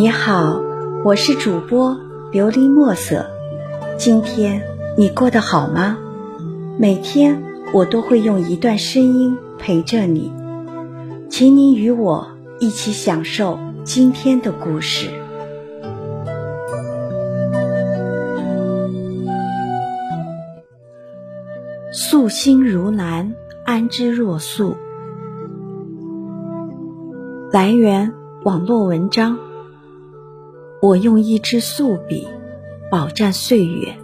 你好，我是主播琉璃墨色。今天你过得好吗？每天我都会用一段声音陪着你，请你与我一起享受今天的故事。素心如兰，安之若素。来源：网络文章。我用一支素笔，饱蘸岁月，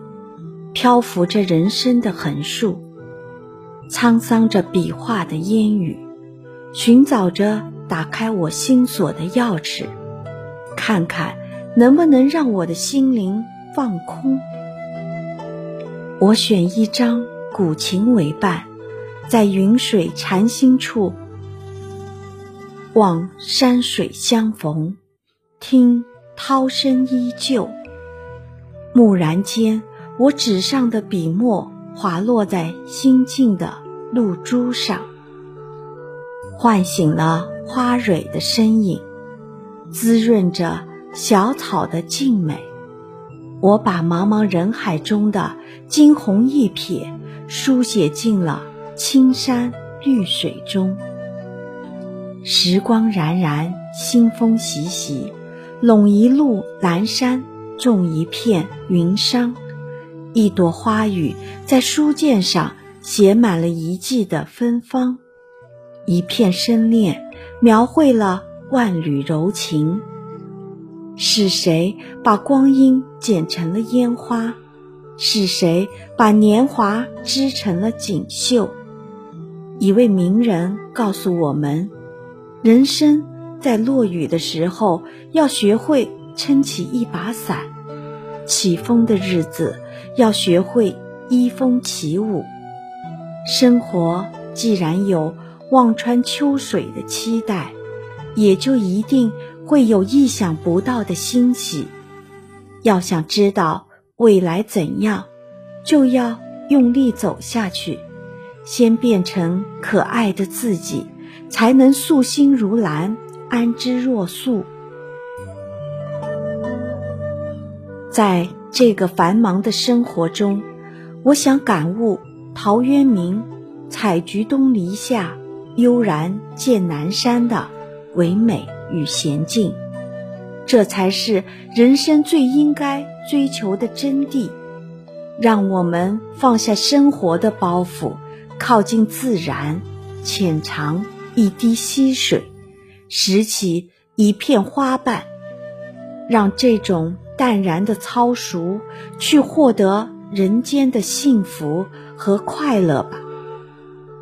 漂浮着人生的横竖，沧桑着笔画的烟雨，寻找着打开我心锁的钥匙，看看能不能让我的心灵放空。我选一张古琴为伴，在云水禅心处，望山水相逢，听。涛声依旧，蓦然间，我纸上的笔墨滑落在心静的露珠上，唤醒了花蕊的身影，滋润着小草的静美。我把茫茫人海中的惊鸿一瞥，书写进了青山绿水中。时光冉冉，新风习习。拢一路蓝山，种一片云裳，一朵花语在书卷上写满了一季的芬芳，一片深恋描绘了万缕柔情。是谁把光阴剪成了烟花？是谁把年华织成了锦绣？一位名人告诉我们：人生。在落雨的时候，要学会撑起一把伞；起风的日子，要学会依风起舞。生活既然有望穿秋水的期待，也就一定会有意想不到的欣喜。要想知道未来怎样，就要用力走下去，先变成可爱的自己，才能素心如兰。安之若素，在这个繁忙的生活中，我想感悟陶渊明“采菊东篱下，悠然见南山”的唯美与娴静，这才是人生最应该追求的真谛。让我们放下生活的包袱，靠近自然，浅尝一滴溪水。拾起一片花瓣，让这种淡然的操熟去获得人间的幸福和快乐吧。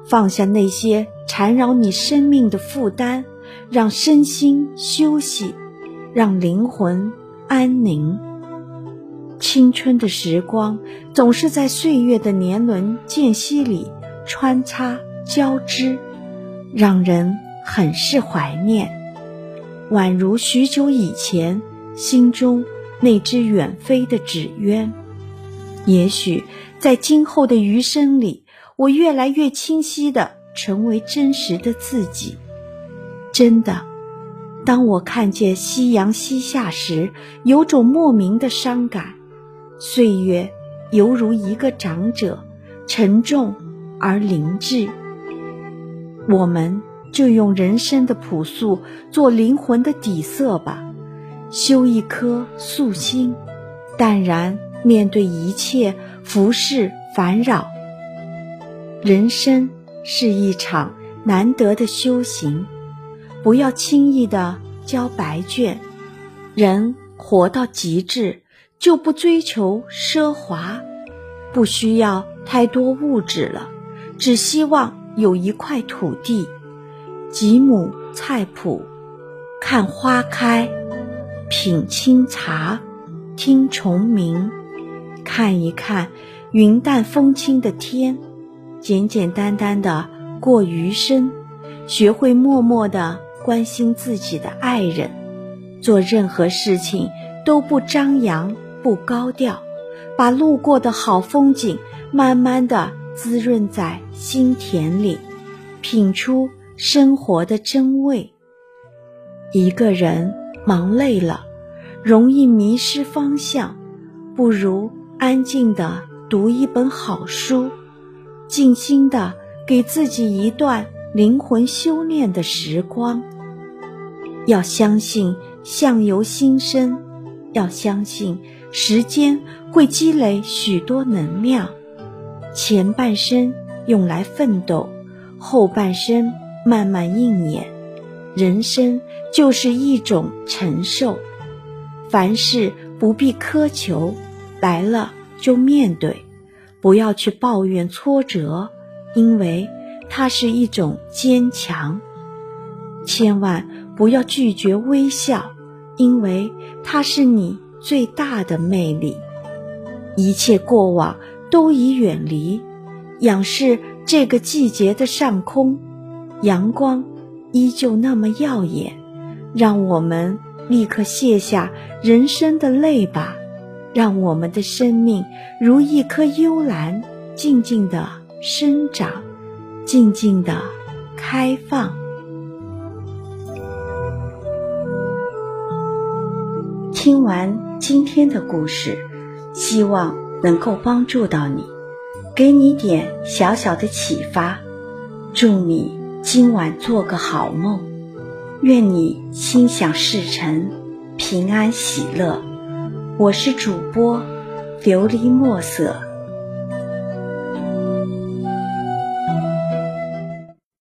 放下那些缠绕你生命的负担，让身心休息，让灵魂安宁。青春的时光总是在岁月的年轮间隙里穿插交织，让人。很是怀念，宛如许久以前心中那只远飞的纸鸢。也许在今后的余生里，我越来越清晰的成为真实的自己。真的，当我看见夕阳西下时，有种莫名的伤感。岁月犹如一个长者，沉重而灵智。我们。就用人生的朴素做灵魂的底色吧，修一颗素心，淡然面对一切浮世烦扰。人生是一场难得的修行，不要轻易的交白卷。人活到极致，就不追求奢华，不需要太多物质了，只希望有一块土地。几亩菜圃，看花开，品清茶，听虫鸣，看一看云淡风轻的天，简简单单的过余生，学会默默的关心自己的爱人，做任何事情都不张扬不高调，把路过的好风景慢慢的滋润在心田里，品出。生活的真味。一个人忙累了，容易迷失方向，不如安静的读一本好书，静心的给自己一段灵魂修炼的时光。要相信相由心生，要相信时间会积累许多能量，前半生用来奋斗，后半生慢慢应验。人生就是一种承受，凡事不必苛求，来了就面对，不要去抱怨挫折，因为它是一种坚强。千万不要拒绝微笑，因为它是你最大的魅力。一切过往都已远离，仰视这个季节的上空，阳光。依旧那么耀眼，让我们立刻卸下人生的泪吧，让我们的生命如一棵幽兰，静静的生长，静静的开放。听完今天的故事，希望能够帮助到你，给你点小小的启发。祝你。今晚做个好梦，愿你心想事成，平安喜乐。我是主播琉璃墨色。